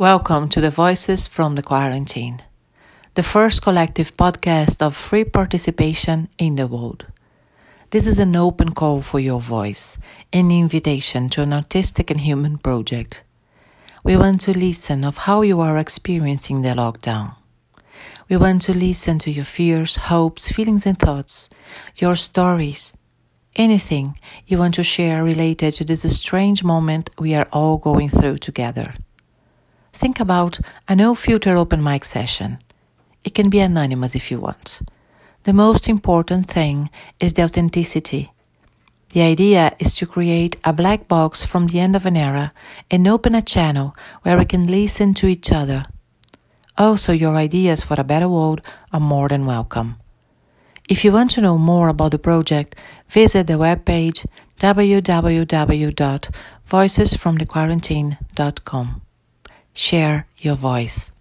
Welcome to the Voices from the Quarantine, the first collective podcast of free participation in the world. This is an open call for your voice, an invitation to an artistic and human project. We want to listen of how you are experiencing the lockdown. We want to listen to your fears, hopes, feelings and thoughts, your stories, anything you want to share related to this strange moment we are all going through together. Think about a no filter open mic session. It can be anonymous if you want. The most important thing is the authenticity. The idea is to create a black box from the end of an era and open a channel where we can listen to each other. Also, your ideas for a better world are more than welcome. If you want to know more about the project, visit the webpage www.voicesfromthequarantine.com share your voice.